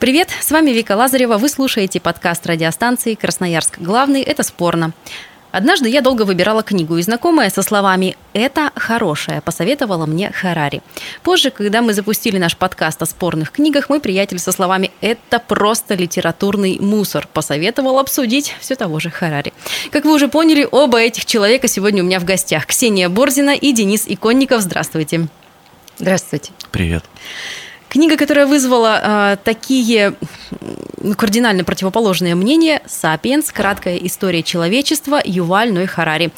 Привет, с вами Вика Лазарева. Вы слушаете подкаст радиостанции «Красноярск. Главный» – это спорно. Однажды я долго выбирала книгу, и знакомая со словами «это хорошая» посоветовала мне Харари. Позже, когда мы запустили наш подкаст о спорных книгах, мой приятель со словами «это просто литературный мусор» посоветовал обсудить все того же Харари. Как вы уже поняли, оба этих человека сегодня у меня в гостях. Ксения Борзина и Денис Иконников. Здравствуйте. Здравствуйте. Привет. Книга, которая вызвала э, такие ну, кардинально противоположные мнения «Сапиенс. Краткая история человечества» Юваль Ной Харари.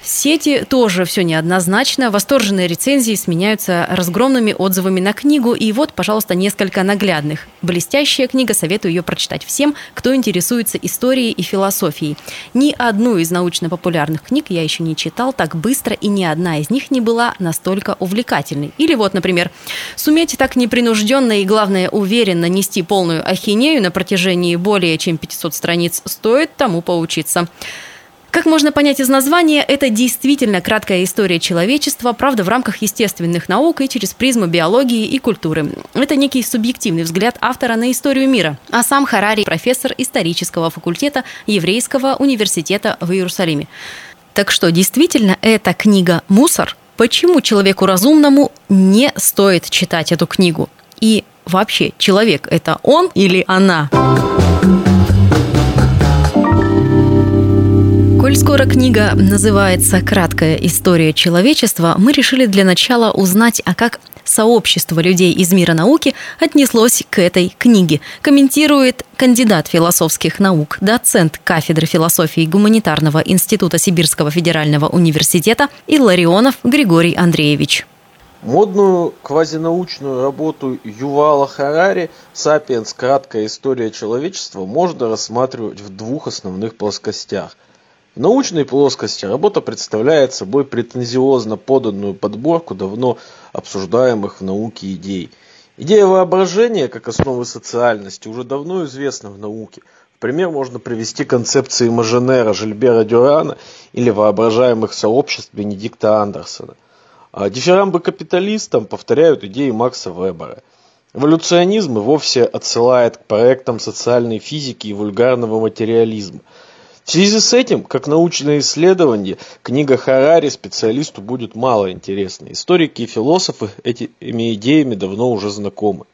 В сети тоже все неоднозначно. Восторженные рецензии сменяются разгромными отзывами на книгу. И вот, пожалуйста, несколько наглядных. Блестящая книга, советую ее прочитать всем, кто интересуется историей и философией. Ни одну из научно-популярных книг я еще не читал так быстро, и ни одна из них не была настолько увлекательной. Или вот, например, суметь так непринужденно и, главное, уверенно нести полную ахинею на протяжении более чем 500 страниц стоит тому поучиться. Как можно понять из названия, это действительно краткая история человечества, правда, в рамках естественных наук и через призму биологии и культуры. Это некий субъективный взгляд автора на историю мира. А сам Харари – профессор исторического факультета Еврейского университета в Иерусалиме. Так что, действительно, эта книга «Мусор»? Почему человеку разумному не стоит читать эту книгу? И вообще, человек – это он или она? Коль скоро книга называется «Краткая история человечества», мы решили для начала узнать, а как сообщество людей из мира науки отнеслось к этой книге. Комментирует кандидат философских наук, доцент кафедры философии Гуманитарного института Сибирского федерального университета Илларионов Григорий Андреевич. Модную квазинаучную работу Ювала Харари «Сапиенс. Краткая история человечества» можно рассматривать в двух основных плоскостях. В научной плоскости работа представляет собой претензиозно поданную подборку давно обсуждаемых в науке идей. Идея воображения как основы социальности уже давно известна в науке. В пример можно привести концепции Маженера, Жильбера Дюрана или воображаемых сообществ Бенедикта Андерсона. А дифирамбы капиталистам повторяют идеи Макса Вебера. Эволюционизм и вовсе отсылает к проектам социальной физики и вульгарного материализма. В связи с этим, как научное исследование, книга Харари специалисту будет мало интересна. Историки и философы этими идеями давно уже знакомы.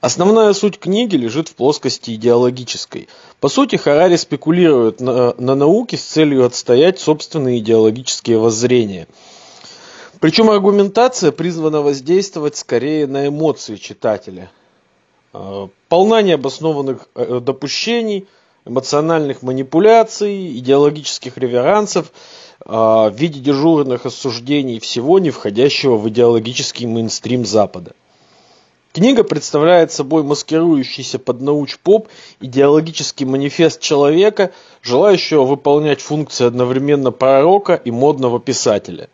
Основная суть книги лежит в плоскости идеологической. По сути, Харари спекулирует на, на науке с целью отстоять собственные идеологические воззрения. Причем аргументация призвана воздействовать скорее на эмоции читателя. Э, Полна необоснованных э, допущений, эмоциональных манипуляций, идеологических реверансов э, в виде дежурных осуждений всего, не входящего в идеологический мейнстрим Запада. Книга представляет собой маскирующийся под науч-поп идеологический манифест человека, желающего выполнять функции одновременно пророка и модного писателя.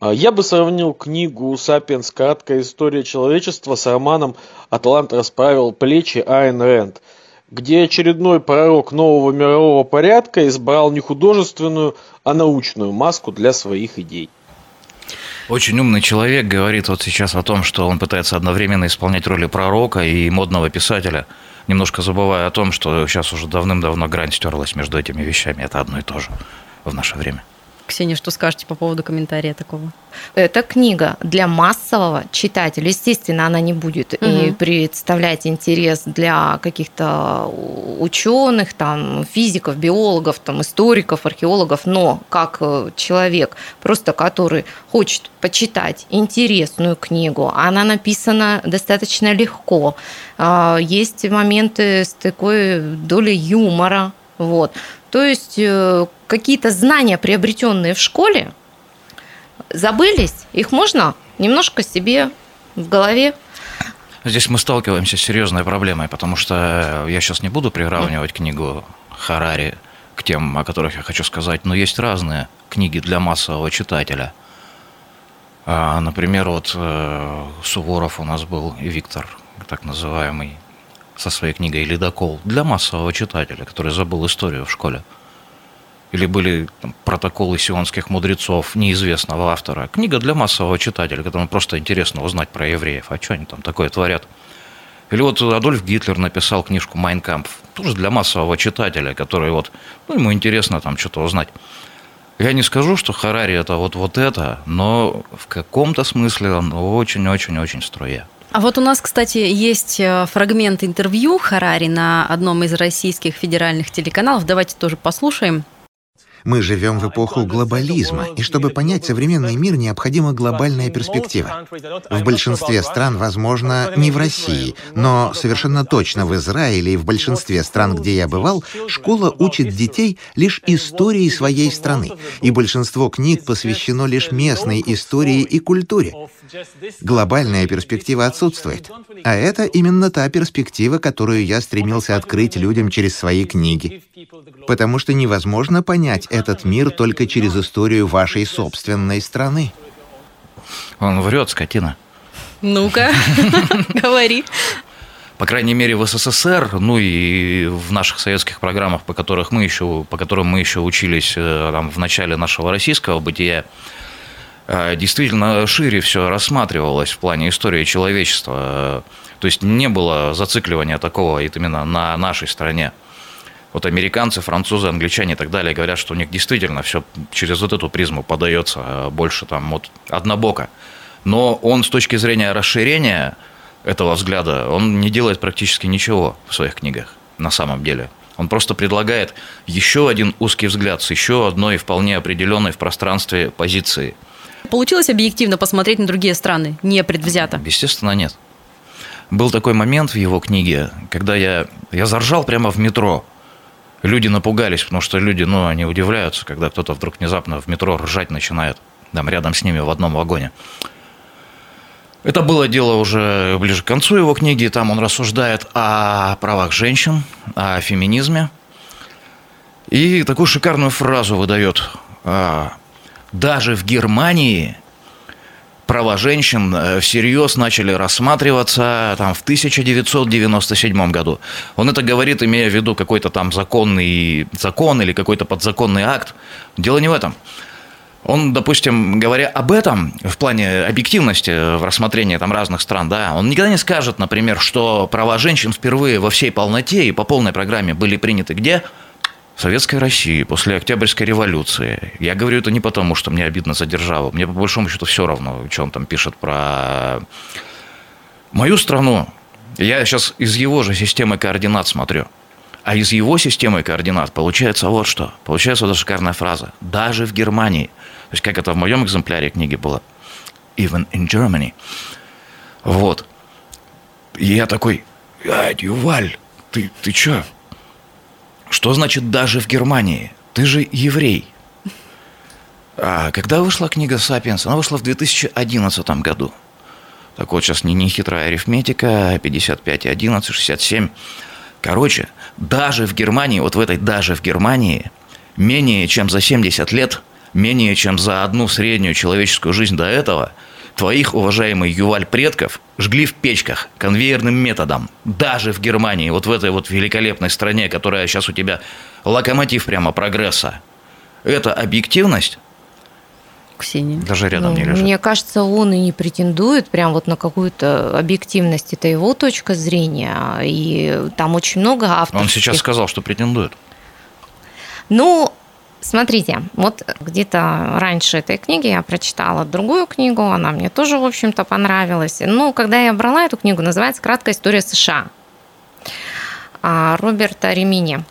А Я бы сравнил книгу «Сапиенс. Краткая история человечества» с романом «Атлант расправил плечи» Айн Рэнд, где очередной пророк нового мирового порядка избрал не художественную, а научную маску для своих идей. Очень умный человек говорит вот сейчас о том, что он пытается одновременно исполнять роли пророка и модного писателя, немножко забывая о том, что сейчас уже давным-давно грань стерлась между этими вещами. Это одно и то же в наше время. Ксения, что скажете по поводу комментария такого? Эта книга для массового читателя. Естественно, она не будет и Мгм. представлять интерес для каких-то ученых, там, физиков, биологов, там, историков, археологов, но как э, человек, просто который хочет почитать интересную книгу, она написана достаточно легко. А, Есть моменты с такой долей юмора, вот. То есть э, какие-то знания, приобретенные в школе, забылись, их можно немножко себе в голове Здесь мы сталкиваемся с серьезной проблемой, потому что я сейчас не буду приравнивать книгу Харари к тем, о которых я хочу сказать, но есть разные книги для массового читателя. А, например, вот э, Суворов у нас был, и Виктор, так называемый, со своей книгой «Ледокол» для массового читателя, который забыл историю в школе. Или были там, протоколы сионских мудрецов неизвестного автора. Книга для массового читателя, которому просто интересно узнать про евреев, а что они там такое творят. Или вот Адольф Гитлер написал книжку «Майнкамп», тоже для массового читателя, который вот, ну, ему интересно там что-то узнать. Я не скажу, что Харари это вот, вот это, но в каком-то смысле он очень-очень-очень струя. А вот у нас, кстати, есть э, фрагмент интервью Харари на одном из российских федеральных телеканалов. Давайте тоже послушаем. Мы живем в эпоху глобализма, и чтобы понять современный мир, необходима глобальная перспектива. В большинстве стран, возможно, не в России, но совершенно точно в Израиле и в большинстве стран, где я бывал, школа учит детей лишь истории своей страны, и большинство книг посвящено лишь местной истории и культуре. Глобальная перспектива отсутствует. А это именно та перспектива, которую я стремился открыть людям через свои книги. Потому что невозможно понять этот мир только через историю вашей собственной страны. Он врет, скотина. Ну-ка, говори. По крайней мере, в СССР, ну и в наших советских программах, по, которых мы еще, по которым мы еще учились э, там, в начале нашего российского бытия, э, действительно шире все рассматривалось в плане истории человечества. То есть не было зацикливания такого именно на нашей стране. Вот американцы, французы, англичане и так далее говорят, что у них действительно все через вот эту призму подается а больше там вот однобоко. Но он с точки зрения расширения этого взгляда, он не делает практически ничего в своих книгах на самом деле. Он просто предлагает еще один узкий взгляд с еще одной вполне определенной в пространстве позиции. Получилось объективно посмотреть на другие страны, не предвзято? Естественно, нет. Был такой момент в его книге, когда я, я заржал прямо в метро люди напугались, потому что люди, ну, они удивляются, когда кто-то вдруг внезапно в метро ржать начинает, там, рядом с ними в одном вагоне. Это было дело уже ближе к концу его книги, там он рассуждает о правах женщин, о феминизме. И такую шикарную фразу выдает. «А, Даже в Германии права женщин э, всерьез начали рассматриваться там, в 1997 году. Он это говорит, имея в виду какой-то там законный закон или какой-то подзаконный акт. Дело не в этом. Он, допустим, говоря об этом, в плане объективности в рассмотрении там разных стран, да, он никогда не скажет, например, что права женщин впервые во всей полноте и по полной программе были приняты где? Советской России после Октябрьской революции. Я говорю это не потому, что мне обидно за державу. Мне по большому счету все равно, что он там пишет про мою страну. Я сейчас из его же системы координат смотрю. А из его системы координат получается вот что. Получается вот эта шикарная фраза. Даже в Германии. То есть, как это в моем экземпляре книги было. Even in Germany. Вот. И я такой, ай, Юваль, ты, ты чё? Что значит даже в Германии? Ты же еврей. А когда вышла книга «Сапиенс»? Она вышла в 2011 году. Так вот, сейчас не, не хитрая арифметика, 55 и 11, 67. Короче, даже в Германии, вот в этой даже в Германии, менее чем за 70 лет, менее чем за одну среднюю человеческую жизнь до этого – Твоих, уважаемый Юваль, предков жгли в печках конвейерным методом. Даже в Германии, вот в этой вот великолепной стране, которая сейчас у тебя локомотив прямо прогресса. Это объективность? Ксения. Даже рядом ну, не лежит. Мне кажется, он и не претендует прям вот на какую-то объективность. Это его точка зрения. И там очень много авторских... Он сейчас сказал, что претендует. Ну, Смотрите, вот где-то раньше этой книги я прочитала другую книгу, она мне тоже, в общем-то, понравилась. Но когда я брала эту книгу, называется «Краткая история США» а, Роберта Ремини.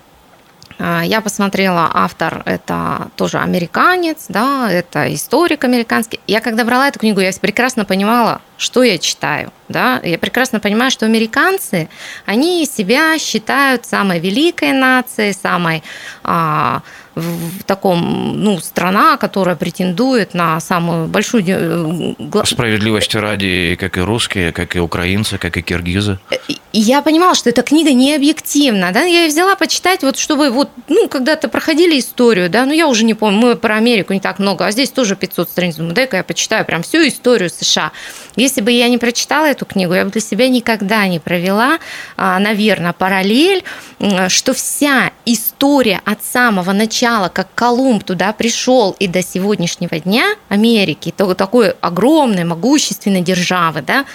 А, я посмотрела, автор это тоже американец, да, это историк американский. Я когда брала эту книгу, я прекрасно понимала, что я читаю. Да? Я прекрасно понимаю, что американцы, они себя считают самой великой нацией, самой а, в таком, ну, страна, которая претендует на самую большую... Э, Справедливости ради, как и русские, как и украинцы, как и киргизы. И я понимала, что эта книга не объективна, да, я ее взяла почитать, вот чтобы вот, ну, когда-то проходили историю, да, ну, я уже не помню, мы про Америку не так много, а здесь тоже 500 страниц, думаю, дай-ка я почитаю прям всю историю США. Если бы я не прочитала эту книгу, я бы для себя никогда не провела, а, наверное, параллель, что вся история от самого начала начала, как Колумб туда пришел и до сегодняшнего дня Америки, то такой огромной, могущественной державы, да,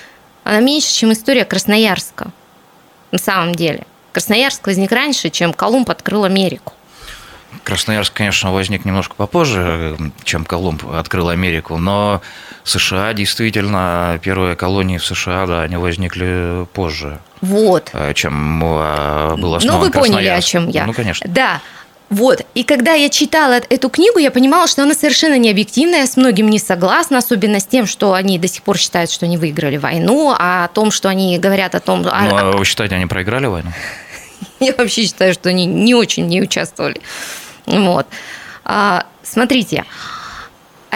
она меньше, чем история Красноярска на самом деле. Красноярск возник раньше, чем Колумб открыл Америку. Красноярск, конечно, возник немножко попозже, чем Колумб открыл Америку, но США действительно, первые колонии в США, да, они возникли позже. Вот. Э, чем э, был основан Ну, вы поняли, о чем я. Ну, конечно. Да. Вот, и когда я читала эту книгу, я понимала, что она совершенно не объективная, я с многим не согласна, особенно с тем, что они до сих пор считают, что они выиграли войну, а о том, что они говорят о том... Ну, а вы считаете, они проиграли войну? Я вообще считаю, что они не очень не участвовали. Вот. А, смотрите,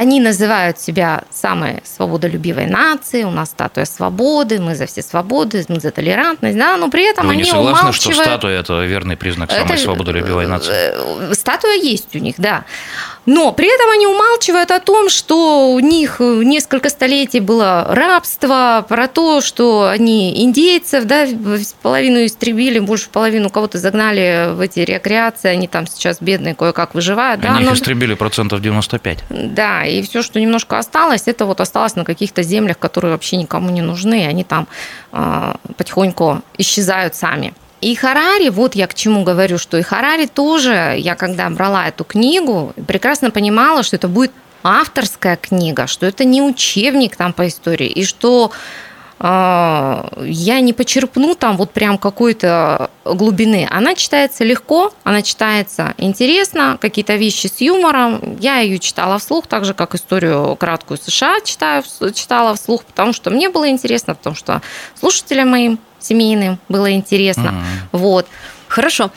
они называют себя самой свободолюбивой нацией, у нас статуя свободы, мы за все свободы, мы за толерантность, да, но при этом Вы они не согласны, умалчивают... что статуя – это верный признак самой это... свободолюбивой нации? Э, статуя есть у них, да. Но при этом они умалчивают о том, что у них несколько столетий было рабство, про то, что они индейцев, да, половину истребили, больше половину кого-то загнали в эти рекреации, они там сейчас бедные кое-как выживают. Они да, их но... истребили процентов 95. Да, и все, что немножко осталось, это вот осталось на каких-то землях, которые вообще никому не нужны, и они там э, потихоньку исчезают сами. И Харари, вот я к чему говорю, что и Харари тоже, я когда брала эту книгу, прекрасно понимала, что это будет авторская книга, что это не учебник там по истории, и что а, я не почерпну там вот прям какой-то глубины. Она читается легко, она читается интересно, какие-то вещи с юмором. Я ее читала вслух, так же, как историю краткую США читаю, читала вслух, потому что мне было интересно, потому что слушателям моим семейным было интересно. Mm-hmm. Вот. Хорошо.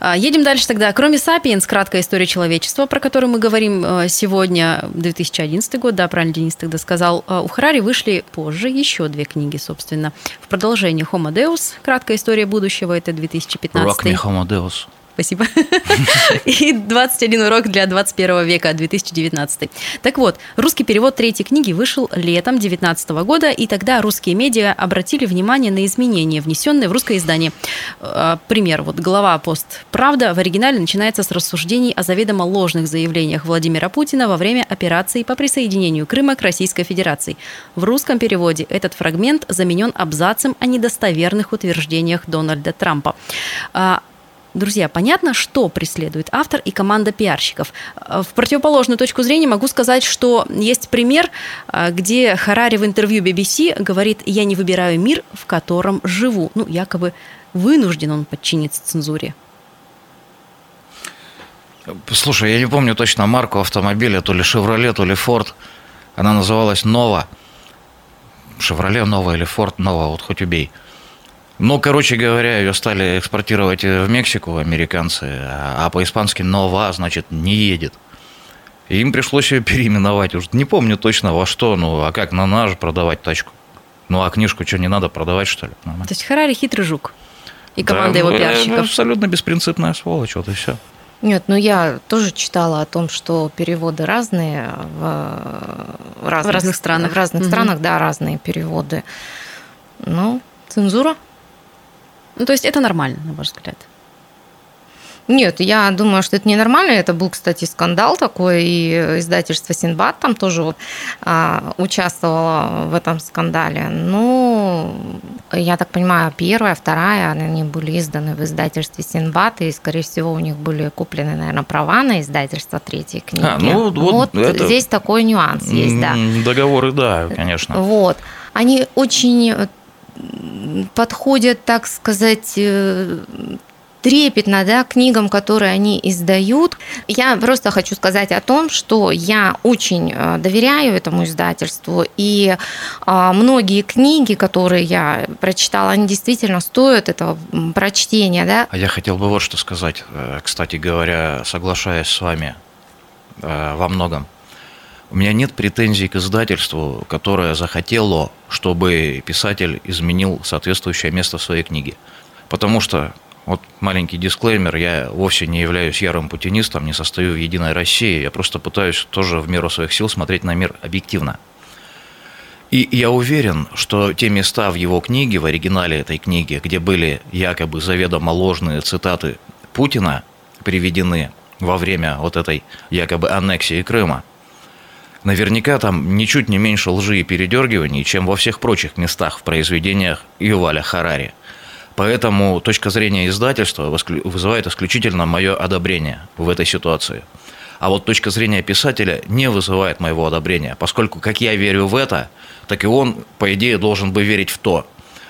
А, едем дальше тогда. Кроме «Сапиенс. Краткая история человечества», про которую мы говорим э, сегодня, 2011 год, да, правильно Денис тогда сказал, э, у Харари вышли позже еще две книги, собственно. В продолжении «Homo Deus. Краткая история будущего», это 2015. Rock me Homo Deus. Спасибо. И 21 урок для 21 века, 2019. Так вот, русский перевод третьей книги вышел летом 2019 года, и тогда русские медиа обратили внимание на изменения, внесенные в русское издание. А, пример. Вот глава «Пост Правда» в оригинале начинается с рассуждений о заведомо ложных заявлениях Владимира Путина во время операции по присоединению Крыма к Российской Федерации. В русском переводе этот фрагмент заменен абзацем о недостоверных утверждениях Дональда Трампа. Друзья, понятно, что преследует автор и команда пиарщиков. Э, в противоположную точку зрения могу сказать, что есть пример, э, где Харари в интервью BBC говорит «я не выбираю мир, в котором живу». Ну, якобы вынужден он подчиниться цензуре. Слушай, я не помню точно марку автомобиля, то ли «Шевроле», то ли «Форд». Она называлась «Нова». «Шевроле», «Нова» или «Форд», «Нова», вот хоть убей – ну, короче говоря, ее стали экспортировать в Мексику американцы, а по-испански «нова» значит «не едет». И им пришлось ее переименовать. Уж не помню точно во что, ну а как на наш продавать тачку? Ну а книжку что, не надо продавать, что ли? Нормально. То есть Харари хитрый жук и команда да, его ну, пиарщиков. Абсолютно беспринципная сволочь, вот и все. Нет, ну я тоже читала о том, что переводы разные в разных, в разных странах. В разных угу. странах, да, разные переводы. Ну, цензура. Ну, то есть это нормально, на ваш взгляд? Нет, я думаю, что это ненормально. Это был, кстати, скандал такой, и издательство Синбад там тоже вот, а, участвовало в этом скандале. Ну, я так понимаю, первая, вторая, они были изданы в издательстве Синбад, и, скорее всего, у них были куплены, наверное, права на издательство третьей книги. А, ну, вот вот это... здесь такой нюанс есть, да. Договоры, да, конечно. Вот. Они очень подходят, так сказать, э, трепетно да, книгам, которые они издают. Я просто хочу сказать о том, что я очень э, доверяю этому издательству, и а, многие книги, которые я прочитала, они действительно стоят этого прочтения. Да? А я хотел бы вот что сказать, э, кстати говоря, соглашаясь с вами во многом. У меня нет претензий к издательству, которое захотело, чтобы писатель изменил соответствующее место в своей книге. Потому что, вот маленький дисклеймер, я вовсе не являюсь ярым путинистом, не состою в «Единой России», я просто пытаюсь тоже в меру своих сил смотреть на мир объективно. И я уверен, что те места в его книге, в оригинале этой книги, где были якобы заведомо ложные цитаты Путина приведены во время вот этой якобы аннексии Крыма – Наверняка там ничуть не меньше лжи и передергиваний, чем во всех прочих местах в произведениях Юваля Харари. Поэтому точка зрения издательства вызывает исключительно мое одобрение в этой ситуации. А вот точка зрения писателя не вызывает моего одобрения, поскольку как я верю в это, так и он, по идее, должен бы верить в то.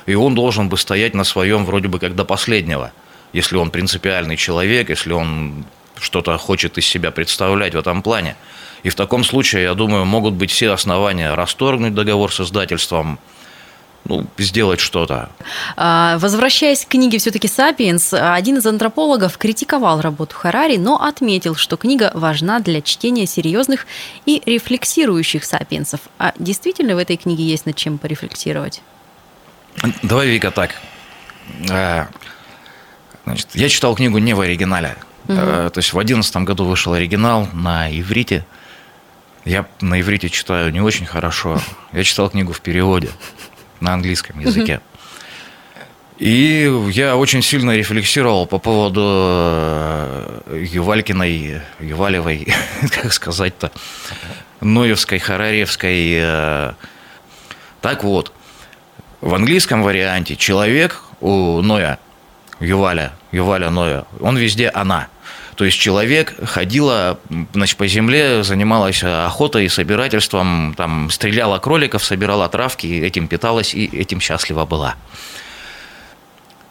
И он должен бы стоять на своем вроде бы как до последнего, если он принципиальный человек, если он что-то хочет из себя представлять в этом плане. И в таком случае, я думаю, могут быть все основания расторгнуть договор с издательством, ну, сделать что-то. А, возвращаясь к книге все-таки «Сапиенс», один из антропологов критиковал работу Харари, но отметил, что книга важна для чтения серьезных и рефлексирующих сапиенсов. А действительно в этой книге есть над чем порефлексировать? Давай, Вика, так. А, значит, я читал книгу не в оригинале. Угу. То есть в 2011 году вышел оригинал на иврите – я на иврите читаю не очень хорошо. Я читал книгу в переводе на английском языке. И я очень сильно рефлексировал по поводу э, Ювалькиной, Ювалевой, как сказать-то, Ноевской, Хараревской. Э. Так вот, в английском варианте человек у Ноя, Юваля, Юваля Ноя, он везде она – то есть человек ходила значит, по земле, занималась охотой, собирательством, там, стреляла кроликов, собирала травки, этим питалась и этим счастлива была.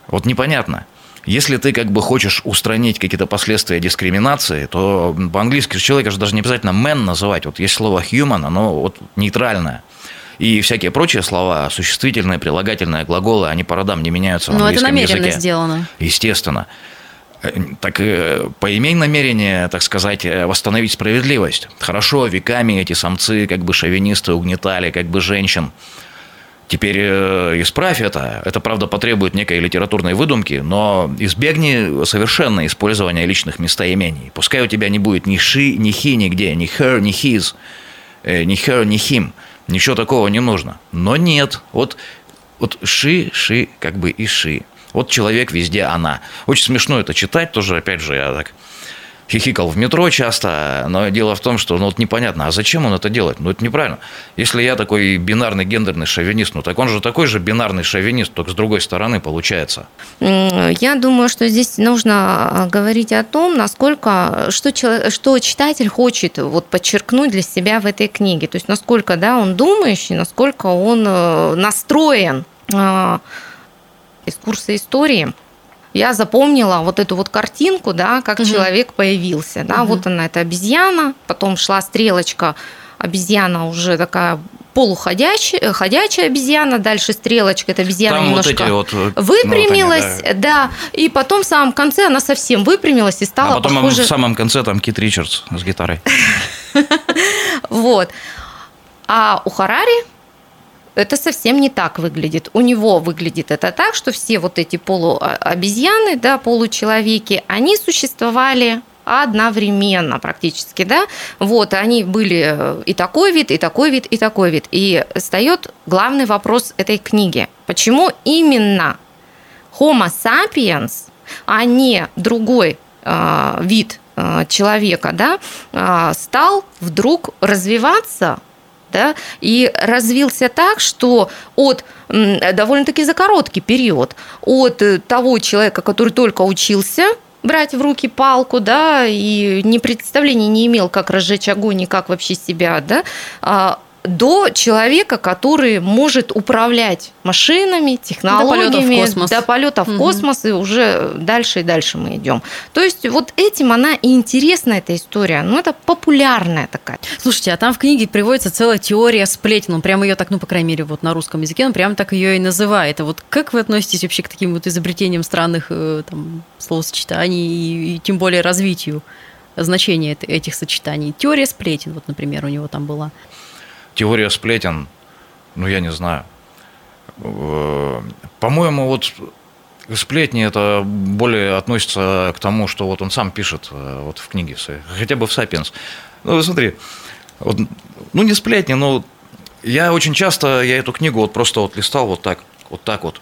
Вот непонятно. Если ты как бы хочешь устранить какие-то последствия дискриминации, то по-английски человека же даже не обязательно man называть. Вот есть слово human, оно вот нейтральное. И всякие прочие слова, существительные, прилагательные, глаголы, они по родам не меняются в Но английском это намеренно языке. сделано. Естественно. Э, так э, поимей намерение, так сказать, э, восстановить справедливость. Хорошо, веками эти самцы, как бы шовинисты, угнетали, как бы женщин. Теперь исправь это. Это, правда, потребует некой литературной выдумки, но избегни совершенно использования личных местоимений. Пускай у тебя не будет ни ши, ни хи нигде, ни her, ни his, ни her, ни him. Ничего такого не нужно. Но нет. Вот, вот ши, ши, как бы и ши. Вот человек везде она. Очень смешно это читать, тоже, опять же, я так хихикал в метро часто, но дело в том, что ну вот непонятно, а зачем он это делает? Ну это неправильно. Если я такой бинарный гендерный шовинист, ну так он же такой же бинарный шовинист, только с другой стороны получается. Я думаю, что здесь нужно а, говорить о том, насколько, что, что читатель хочет вот подчеркнуть для себя в этой книге. То есть насколько да, он думающий, насколько он э, настроен а, из курса истории я запомнила вот эту вот картинку, да, как угу. человек появился, да, угу. вот она, эта обезьяна, потом шла стрелочка, обезьяна уже такая полуходячая ходячая обезьяна, дальше стрелочка, эта обезьяна Там немножко вот вот, выпрямилась, ну, вот они, да. да, и потом в самом конце она совсем выпрямилась и стала А потом похожа... в самом конце там Кит Ричардс с гитарой. Вот. А у Харари это совсем не так выглядит. У него выглядит это так, что все вот эти полуобезьяны, да, получеловеки, они существовали одновременно практически, да, вот, они были и такой вид, и такой вид, и такой вид. И встает главный вопрос этой книги. Почему именно Homo sapiens, а не другой э, вид э, человека, да, э, стал вдруг развиваться да, и развился так, что от довольно-таки за короткий период от э, того человека, который только учился брать в руки палку, да, и ни представления не имел, как разжечь огонь и как вообще себя, да, а, до человека, который может управлять машинами, технологиями, До полета в космос. до полета в космос, и уже дальше и дальше мы идем. То есть вот этим она и интересна, эта история. Ну, это популярная такая. Слушайте, а там в книге приводится целая теория сплетен. Он прямо ее так, ну, по крайней мере, вот на русском языке, он прямо так ее и называет. А вот как вы относитесь вообще к таким вот изобретениям странных э, там, словосочетаний и, и тем более развитию значения эт- этих сочетаний? Теория сплетен, вот, например, у него там была. Теория сплетен, ну, я не знаю. Э, По-моему, вот сплетни это более относится к тому, что вот он сам пишет э, вот в книге своей, хотя бы в «Сапиенс». Ну, смотри, вот, ну, не сплетни, но я очень часто, я эту книгу вот просто вот листал вот так, вот так вот,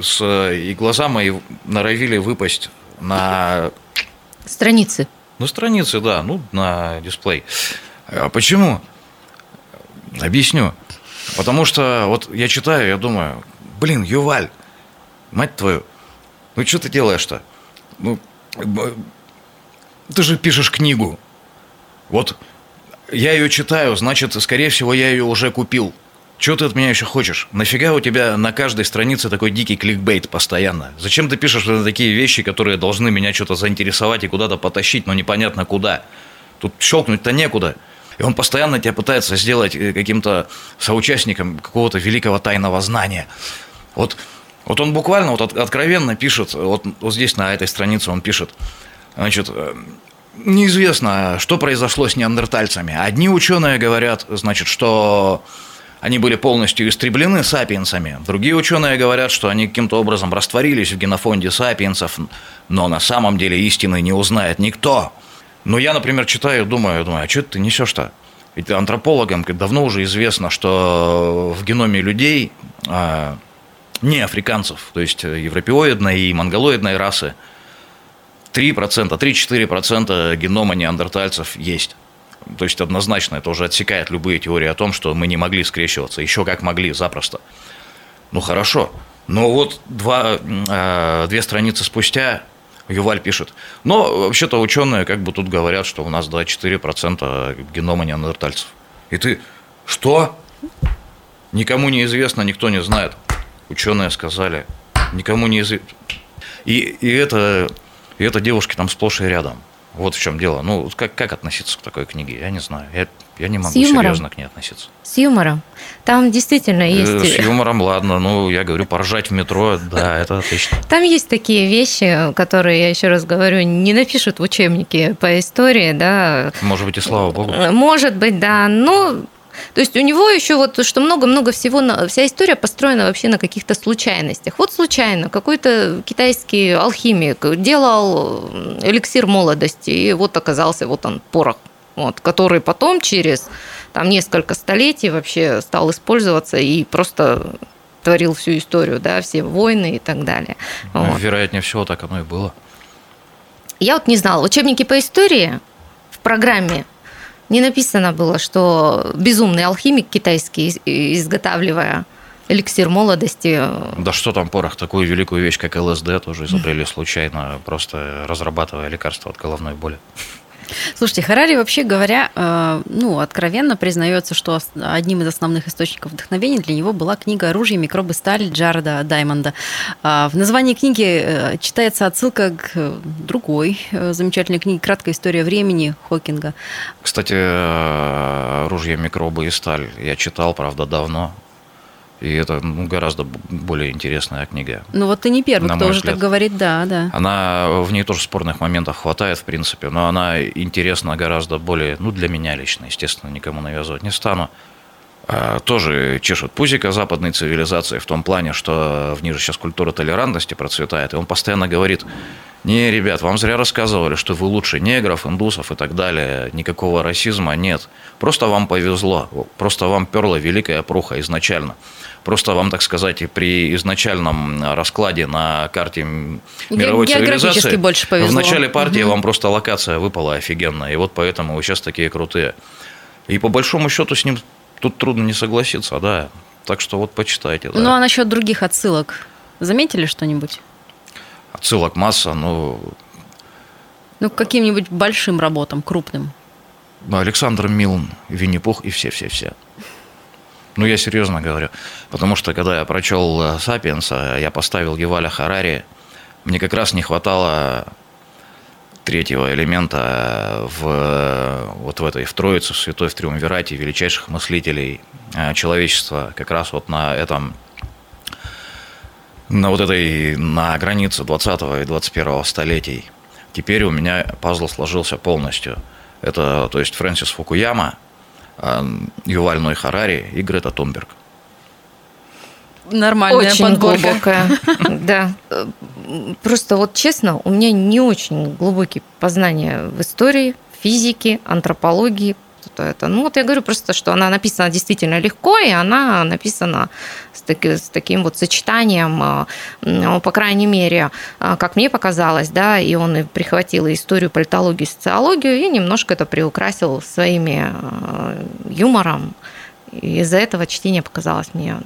с, и глаза мои норовили выпасть на Страницы. на странице, да, ну, на дисплей. А почему? Объясню. Потому что вот я читаю, я думаю, блин, Юваль, мать твою, ну что ты делаешь-то? Ну, ты же пишешь книгу. Вот я ее читаю, значит, скорее всего, я ее уже купил. Чего ты от меня еще хочешь? Нафига у тебя на каждой странице такой дикий кликбейт постоянно? Зачем ты пишешь такие вещи, которые должны меня что-то заинтересовать и куда-то потащить, но непонятно куда? Тут щелкнуть-то некуда. И он постоянно тебя пытается сделать э, каким-то соучастником какого-то великого тайного знания. Вот, вот он буквально вот от- откровенно пишет, вот, вот здесь на этой странице он пишет, значит, э, неизвестно, что произошло с неандертальцами. Одни ученые говорят, значит, что они были полностью истреблены сапиенсами. Другие ученые говорят, что они каким-то образом растворились в генофонде сапиенсов, но на самом деле истины не узнает никто. Но я, например, читаю, думаю, думаю, а что ты несешь-то? Ведь антропологам давно уже известно, что в геноме людей, а, не африканцев, то есть европеоидной и монголоидной расы, 3%, 3-4% генома неандертальцев есть. То есть однозначно это уже отсекает любые теории о том, что мы не могли скрещиваться. Еще как могли, запросто. Ну хорошо. Но вот два, э, две страницы спустя Юваль пишет. Но вообще-то ученые как бы тут говорят, что у нас да, 4% генома неандертальцев. И ты, что? Никому не известно, никто не знает. Ученые сказали, никому не известно. И, и, это, и это девушки там сплошь и рядом. Вот в чем дело. Ну, как, как относиться к такой книге? Я не знаю. Я, я не могу серьезно к ней относиться. С юмором. Там действительно Э, есть... С юмором, ладно. Ну, я говорю, поржать в метро, да, это отлично. Там есть такие вещи, которые, я еще раз говорю, не напишут в учебнике по истории, да. Может быть, и слава богу. Может быть, да. Но то есть у него еще вот, что много-много всего, вся история построена вообще на каких-то случайностях. Вот случайно какой-то китайский алхимик делал эликсир молодости, и вот оказался вот он порох, вот, который потом через там несколько столетий вообще стал использоваться и просто творил всю историю, да, все войны и так далее. Вот. Вероятнее всего, так оно и было. Я вот не знала, в учебнике по истории в программе не написано было, что безумный алхимик китайский, из- изготавливая эликсир молодости, э, Да что там порох, такую великую вещь, как ЛСД, тоже изобрели случайно, просто разрабатывая лекарства от головной боли. Слушайте, Харари, вообще говоря, э, ну, откровенно признается, что одним из основных источников вдохновения для него была книга «Оружие, микробы, сталь» Джареда Даймонда. А В названии книги э, читается отсылка к э, другой замечательной книге «Краткая история времени» Хокинга. Кстати, «Ружья, микробы и сталь» я читал, правда, давно. И это ну, гораздо более интересная книга. Ну, вот ты не первый, кто уже взгляд. так говорит, да, да. Она, в ней тоже спорных моментов хватает, в принципе, но она интересна гораздо более, ну, для меня лично, естественно, никому навязывать не стану. А, Тоже чешет пузика западной цивилизации в том плане, что в ней же сейчас культура толерантности процветает, и он постоянно говорит, не, ребят, вам зря рассказывали, что вы лучше негров, индусов и так далее, никакого расизма нет. Просто вам повезло, просто вам перла великая пруха изначально. Просто вам, так сказать, и при изначальном раскладе на карте мировой цивилизации больше повезло. в начале партии Мгм. вам просто локация выпала офигенная, и вот поэтому вы сейчас такие крутые. И по большому счету с ним тут трудно не согласиться, да. Так что вот почитайте. Да. Ну, а насчет других отсылок? Заметили что-нибудь? Отсылок масса, ну, Ну, к каким-нибудь большим работам, крупным. Александр Милн, Винни-Пух и все-все-все. Ну, я серьезно говорю. Потому что, когда я прочел э, «Сапиенса», я поставил Юваля Харари, мне как раз не хватало третьего элемента в, вот в этой, в Троице, в Святой, в Триумвирате, величайших мыслителей э, человечества, как раз вот на этом, на вот этой, на границе 20 и 21 столетий. Теперь у меня пазл сложился полностью. Это, то есть, Фрэнсис Фукуяма, э, Юваль Ной Харари и Грета Тунберг. Нормальная очень подборка. глубокая. Да. Просто вот честно, у меня не очень глубокие познания в истории, физике, антропологии. что это. Ну вот я говорю просто, что она написана действительно легко, и она написана с, таки- с таким вот сочетанием, э, ну, по крайней мере, э, как мне показалось, да, и он и прихватил и историю, политологию, социологию, и немножко это приукрасил своими э, юмором. Из-за этого чтение показалось мне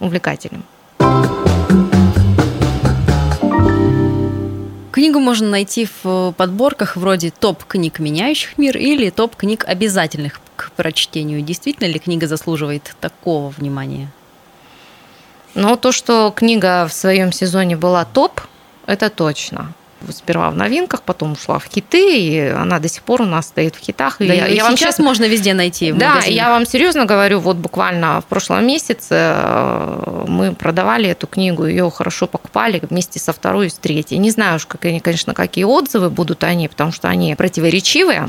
увлекательным. Книгу можно найти в подборках вроде топ книг, меняющих мир, или топ книг, обязательных к прочтению. Действительно ли книга заслуживает такого внимания? Но то, что книга в своем сезоне была топ, это точно. Сперва в новинках, потом ушла в хиты, и она до сих пор у нас стоит в хитах. И Да, я, и я вам сейчас можно везде найти. Да, я вам серьезно говорю, вот буквально в прошлом месяце э, мы продавали эту книгу, ее хорошо покупали вместе со второй и с третьей. Не знаю уж, как они, конечно, какие отзывы будут они, потому что они противоречивые,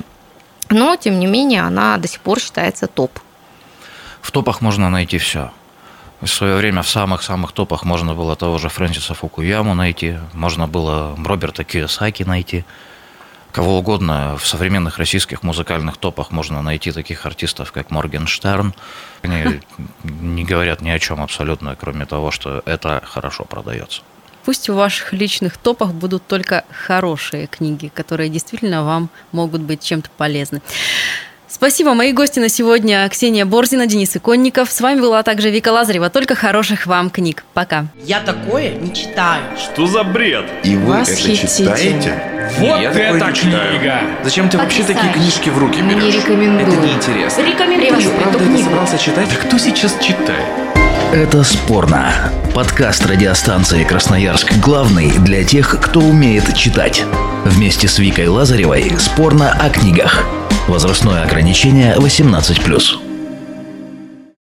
но, тем не менее, она до сих пор считается топ. В топах можно найти все. В свое время в самых-самых топах можно было того же Фрэнсиса Фукуяму найти, можно было Роберта Кiyosaki найти. Кого угодно в современных российских музыкальных топах можно найти таких артистов, как Моргенштерн. Они не говорят ни о чем абсолютно, кроме того, что это хорошо продается. Пусть в ваших личных топах будут только хорошие книги, которые действительно вам могут быть чем-то полезны. Спасибо. Мои гости на сегодня Ксения Борзина, Денис Иконников. С вами была также Вика Лазарева. Только хороших вам книг. Пока. Я такое не читаю. Что за бред? И вы это Восхитительно. читаете? Вот Я это не читаю. книга! Зачем ты вообще такие книжки в руки Не берешь? рекомендую. Это неинтересно. Рекомендую Ты что, правда это собрался читать? Да кто сейчас читает? Это спорно. Подкаст радиостанции Красноярск главный для тех, кто умеет читать. Вместе с Викой Лазаревой спорно о книгах. Возрастное ограничение 18+.